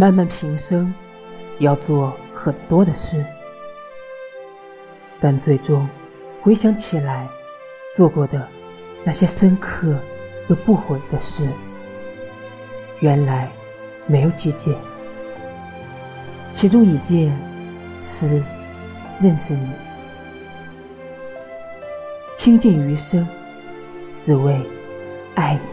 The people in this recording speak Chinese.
漫漫平生要做很多的事，但最终回想起来，做过的那些深刻又不悔的事，原来没有几件。其中一件是认识你，倾尽余生，只为爱你。